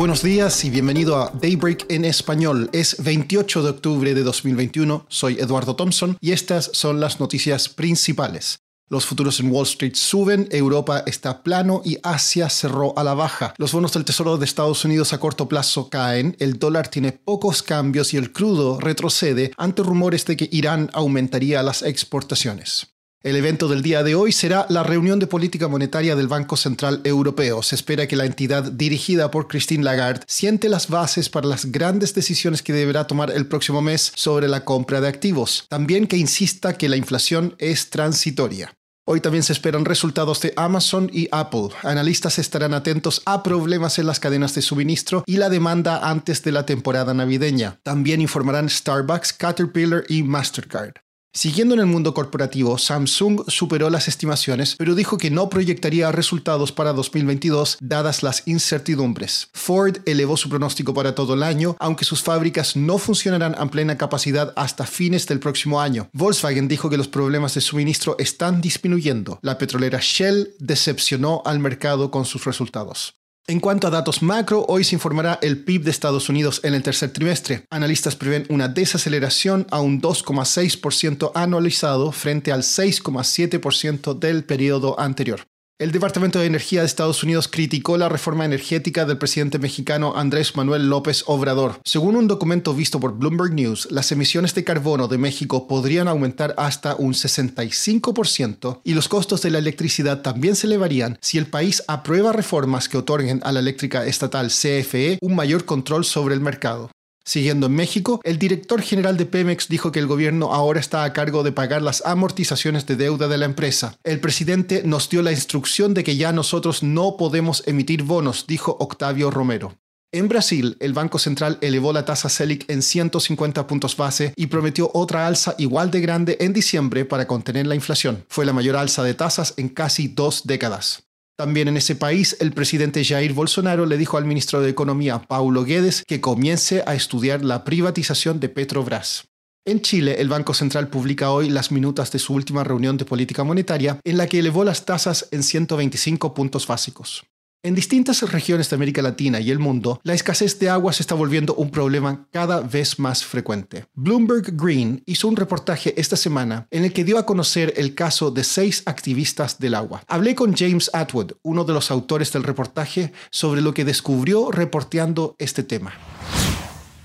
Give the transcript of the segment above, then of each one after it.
Buenos días y bienvenido a Daybreak en español. Es 28 de octubre de 2021, soy Eduardo Thompson y estas son las noticias principales. Los futuros en Wall Street suben, Europa está plano y Asia cerró a la baja. Los bonos del Tesoro de Estados Unidos a corto plazo caen, el dólar tiene pocos cambios y el crudo retrocede ante rumores de que Irán aumentaría las exportaciones. El evento del día de hoy será la reunión de política monetaria del Banco Central Europeo. Se espera que la entidad dirigida por Christine Lagarde siente las bases para las grandes decisiones que deberá tomar el próximo mes sobre la compra de activos. También que insista que la inflación es transitoria. Hoy también se esperan resultados de Amazon y Apple. Analistas estarán atentos a problemas en las cadenas de suministro y la demanda antes de la temporada navideña. También informarán Starbucks, Caterpillar y Mastercard. Siguiendo en el mundo corporativo, Samsung superó las estimaciones, pero dijo que no proyectaría resultados para 2022 dadas las incertidumbres. Ford elevó su pronóstico para todo el año, aunque sus fábricas no funcionarán a plena capacidad hasta fines del próximo año. Volkswagen dijo que los problemas de suministro están disminuyendo. La petrolera Shell decepcionó al mercado con sus resultados. En cuanto a datos macro, hoy se informará el PIB de Estados Unidos en el tercer trimestre. Analistas prevén una desaceleración a un 2,6% anualizado frente al 6,7% del periodo anterior. El Departamento de Energía de Estados Unidos criticó la reforma energética del presidente mexicano Andrés Manuel López Obrador. Según un documento visto por Bloomberg News, las emisiones de carbono de México podrían aumentar hasta un 65% y los costos de la electricidad también se elevarían si el país aprueba reformas que otorguen a la eléctrica estatal CFE un mayor control sobre el mercado. Siguiendo en México, el director general de Pemex dijo que el gobierno ahora está a cargo de pagar las amortizaciones de deuda de la empresa. El presidente nos dio la instrucción de que ya nosotros no podemos emitir bonos, dijo Octavio Romero. En Brasil, el Banco Central elevó la tasa Selic en 150 puntos base y prometió otra alza igual de grande en diciembre para contener la inflación. Fue la mayor alza de tasas en casi dos décadas. También en ese país, el presidente Jair Bolsonaro le dijo al ministro de Economía, Paulo Guedes, que comience a estudiar la privatización de Petrobras. En Chile, el Banco Central publica hoy las minutas de su última reunión de política monetaria, en la que elevó las tasas en 125 puntos básicos. En distintas regiones de América Latina y el mundo, la escasez de agua se está volviendo un problema cada vez más frecuente. Bloomberg Green hizo un reportaje esta semana en el que dio a conocer el caso de seis activistas del agua. Hablé con James Atwood, uno de los autores del reportaje, sobre lo que descubrió reporteando este tema.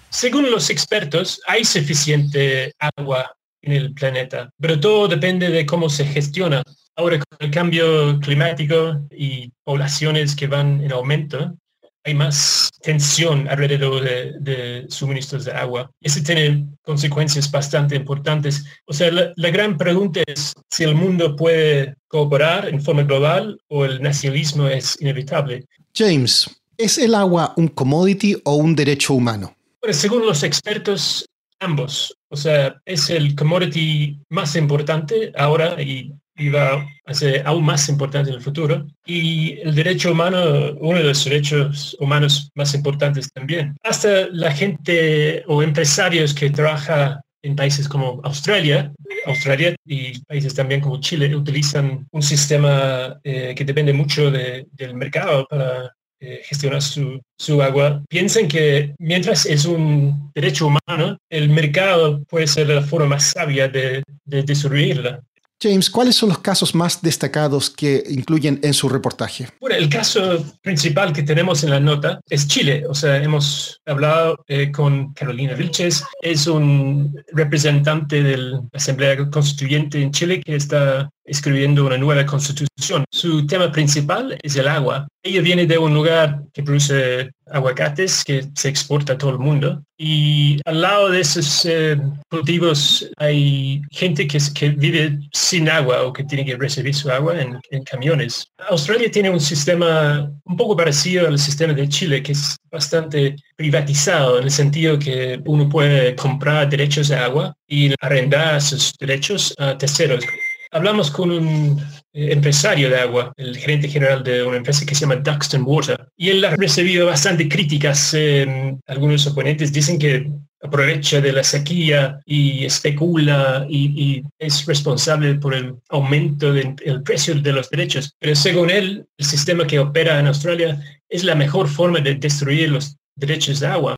Según los expertos, hay suficiente agua en el planeta, pero todo depende de cómo se gestiona. Ahora con el cambio climático y poblaciones que van en aumento, hay más tensión alrededor de, suministros de agua. Eso tiene consecuencias bastante importantes. O sea, la, la, gran pregunta es si el mundo puede cooperar en forma global o el nacionalismo es inevitable. James, ¿es el agua un commodity o un derecho humano? Bueno, según los expertos, ambos. O sea, es el commodity más importante ahora y y va a ser aún más importante en el futuro. Y el derecho humano, uno de los derechos humanos más importantes también. Hasta la gente o empresarios que trabajan en países como Australia, Australia y países también como Chile utilizan un sistema eh, que depende mucho del mercado para eh, gestionar su, su, agua, piensen que mientras es un derecho humano, el mercado puede ser la forma más sabia de, de destruirla. James, ¿cuáles son los casos más destacados que incluyen en su reportaje? Bueno, el caso principal que tenemos en la nota es Chile. O sea, hemos hablado eh, con Carolina Vilches, es un representante de la Asamblea Constituyente en Chile que está escribiendo una nueva constitución. Su tema principal es el agua. Ella viene de un lugar que produce aguacates que se exporta a todo el mundo y al lado de esos eh, cultivos hay gente que, vive sin agua o que tiene que recibir su agua en, camiones. Australia tiene un sistema un poco parecido al sistema de Chile que es bastante privatizado en el sentido que uno puede comprar derechos de agua y arrendar sus derechos a terceros hablamos con un eh, empresario de agua, el gerente general de una empresa que se llama Duxton Water, y él ha recibido bastante críticas. algunos oponentes dicen que aprovecha de la sequía y especula y, es responsable por el aumento del precio de los derechos. Pero según él, el sistema que opera en Australia es la mejor forma de destruir los derechos de agua.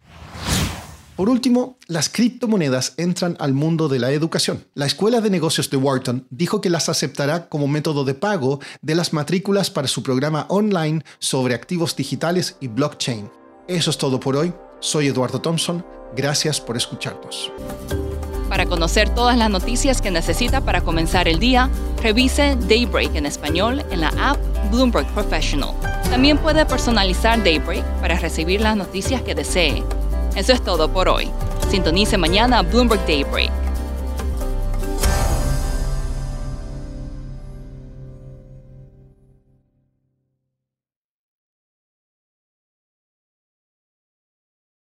Por último, las criptomonedas entran al mundo de la educación. La Escuela de Negocios de Wharton dijo que las aceptará como método de pago de las matrículas para su programa online sobre activos digitales y blockchain. Eso es todo por hoy. Soy Eduardo Thompson. Gracias por escucharnos. Para conocer todas las noticias que necesita para comenzar el día, revise Daybreak en español en la app Bloomberg Professional. También puede personalizar Daybreak para recibir las noticias que desee eso es todo por hoy. Sintonice mañana Bloomberg Daybreak